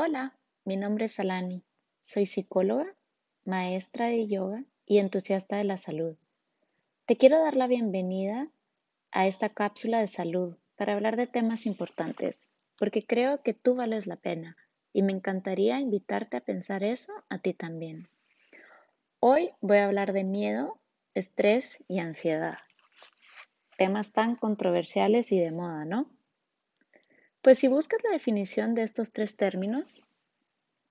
Hola, mi nombre es Alani. Soy psicóloga, maestra de yoga y entusiasta de la salud. Te quiero dar la bienvenida a esta cápsula de salud para hablar de temas importantes, porque creo que tú vales la pena y me encantaría invitarte a pensar eso a ti también. Hoy voy a hablar de miedo, estrés y ansiedad. Temas tan controversiales y de moda, ¿no? Pues si buscas la definición de estos tres términos,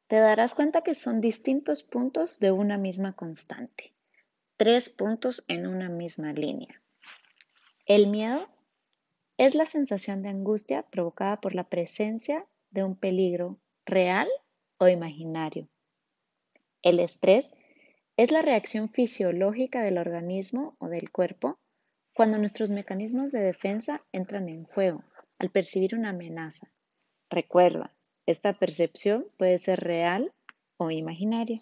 te darás cuenta que son distintos puntos de una misma constante, tres puntos en una misma línea. El miedo es la sensación de angustia provocada por la presencia de un peligro real o imaginario. El estrés es la reacción fisiológica del organismo o del cuerpo cuando nuestros mecanismos de defensa entran en juego al percibir una amenaza. Recuerda, esta percepción puede ser real o imaginaria.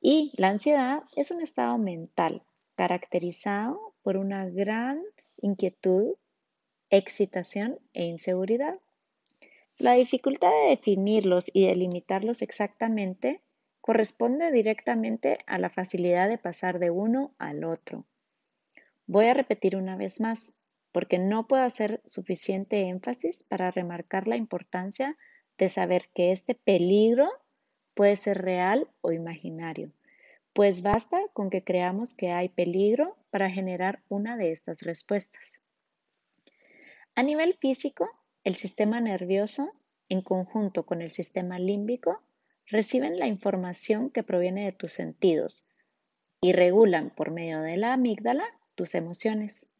Y la ansiedad es un estado mental caracterizado por una gran inquietud, excitación e inseguridad. La dificultad de definirlos y delimitarlos exactamente corresponde directamente a la facilidad de pasar de uno al otro. Voy a repetir una vez más porque no puedo hacer suficiente énfasis para remarcar la importancia de saber que este peligro puede ser real o imaginario, pues basta con que creamos que hay peligro para generar una de estas respuestas. A nivel físico, el sistema nervioso, en conjunto con el sistema límbico, reciben la información que proviene de tus sentidos y regulan por medio de la amígdala tus emociones.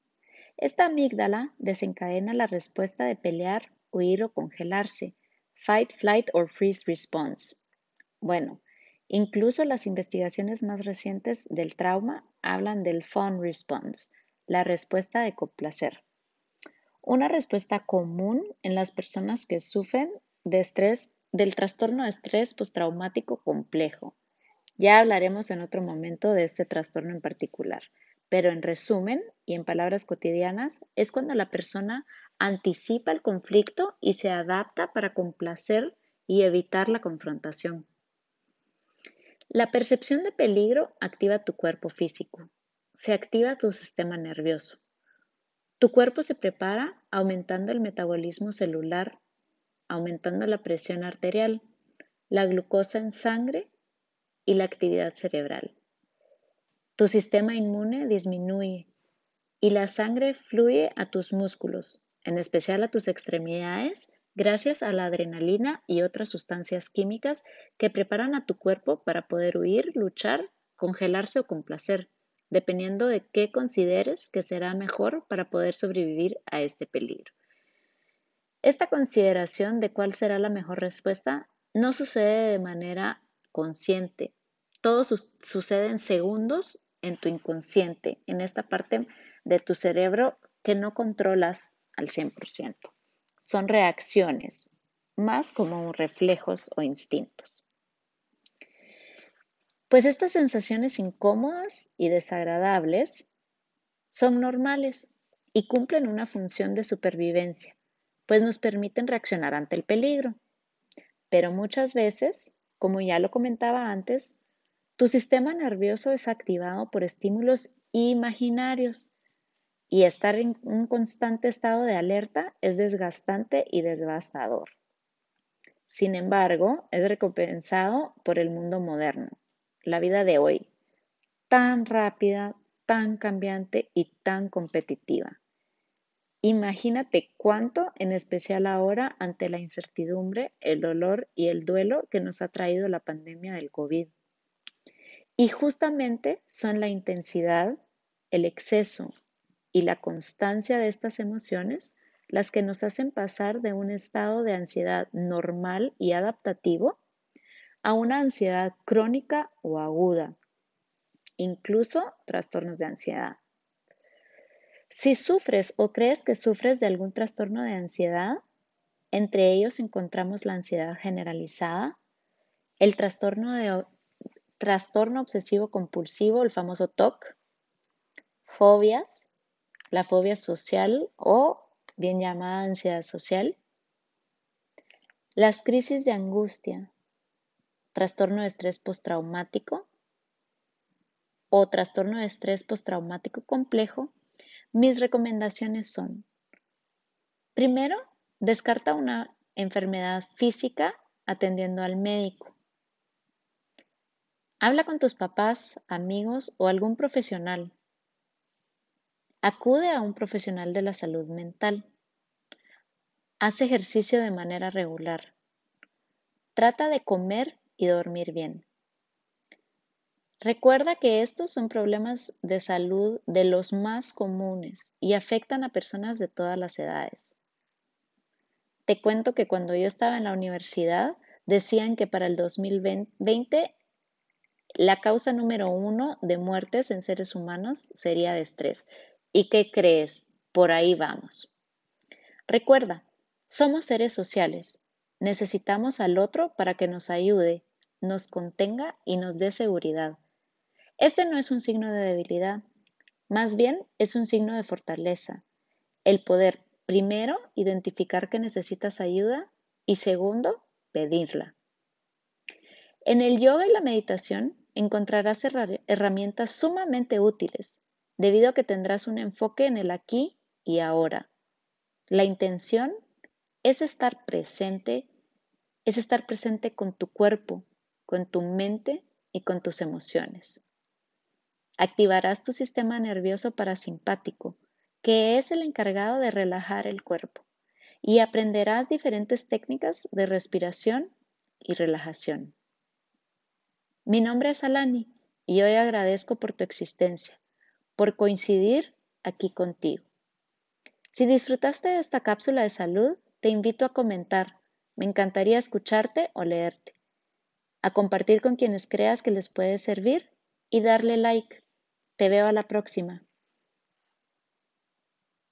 Esta amígdala desencadena la respuesta de pelear, huir o congelarse, fight, flight or freeze response. Bueno, incluso las investigaciones más recientes del trauma hablan del fun response, la respuesta de complacer. Una respuesta común en las personas que sufren de estrés, del trastorno de estrés postraumático complejo. Ya hablaremos en otro momento de este trastorno en particular. Pero en resumen y en palabras cotidianas, es cuando la persona anticipa el conflicto y se adapta para complacer y evitar la confrontación. La percepción de peligro activa tu cuerpo físico, se activa tu sistema nervioso. Tu cuerpo se prepara aumentando el metabolismo celular, aumentando la presión arterial, la glucosa en sangre y la actividad cerebral. Tu sistema inmune disminuye y la sangre fluye a tus músculos, en especial a tus extremidades, gracias a la adrenalina y otras sustancias químicas que preparan a tu cuerpo para poder huir, luchar, congelarse o complacer, dependiendo de qué consideres que será mejor para poder sobrevivir a este peligro. Esta consideración de cuál será la mejor respuesta no sucede de manera consciente. Todo sucede en segundos en tu inconsciente, en esta parte de tu cerebro que no controlas al 100%. Son reacciones, más como reflejos o instintos. Pues estas sensaciones incómodas y desagradables son normales y cumplen una función de supervivencia, pues nos permiten reaccionar ante el peligro. Pero muchas veces, como ya lo comentaba antes, tu sistema nervioso es activado por estímulos imaginarios y estar en un constante estado de alerta es desgastante y devastador. Sin embargo, es recompensado por el mundo moderno, la vida de hoy, tan rápida, tan cambiante y tan competitiva. Imagínate cuánto, en especial ahora, ante la incertidumbre, el dolor y el duelo que nos ha traído la pandemia del COVID. Y justamente son la intensidad, el exceso y la constancia de estas emociones las que nos hacen pasar de un estado de ansiedad normal y adaptativo a una ansiedad crónica o aguda, incluso trastornos de ansiedad. Si sufres o crees que sufres de algún trastorno de ansiedad, entre ellos encontramos la ansiedad generalizada, el trastorno de trastorno obsesivo compulsivo, el famoso TOC, fobias, la fobia social o bien llamada ansiedad social, Las crisis de angustia, trastorno de estrés postraumático o trastorno de estrés postraumático complejo, mis recomendaciones son, primero, descarta una enfermedad física atendiendo al médico. Habla con tus papás, amigos o algún profesional. Acude a un profesional de la salud mental. Haz ejercicio de manera regular. Trata de comer y dormir bien. Recuerda que estos son problemas de salud de los más comunes y afectan a personas de todas las edades. Te cuento que cuando yo estaba en la universidad decían que para el 2020 la causa número uno de muertes en seres humanos sería de estrés. ¿Y qué crees? Por ahí vamos. Recuerda, somos seres sociales. Necesitamos al otro para que nos ayude, nos contenga y nos dé seguridad. Este no es un signo de debilidad, más bien es un signo de fortaleza. El poder, primero, identificar que necesitas ayuda y segundo, pedirla. En el yoga y la meditación encontrarás herramientas sumamente útiles, debido a que tendrás un enfoque en el aquí y ahora. La intención es estar presente, es estar presente con tu cuerpo, con tu mente y con tus emociones. Activarás tu sistema nervioso parasimpático, que es el encargado de relajar el cuerpo, y aprenderás diferentes técnicas de respiración y relajación. Mi nombre es Alani y hoy agradezco por tu existencia, por coincidir aquí contigo. Si disfrutaste de esta cápsula de salud, te invito a comentar. Me encantaría escucharte o leerte, a compartir con quienes creas que les puede servir y darle like. Te veo a la próxima.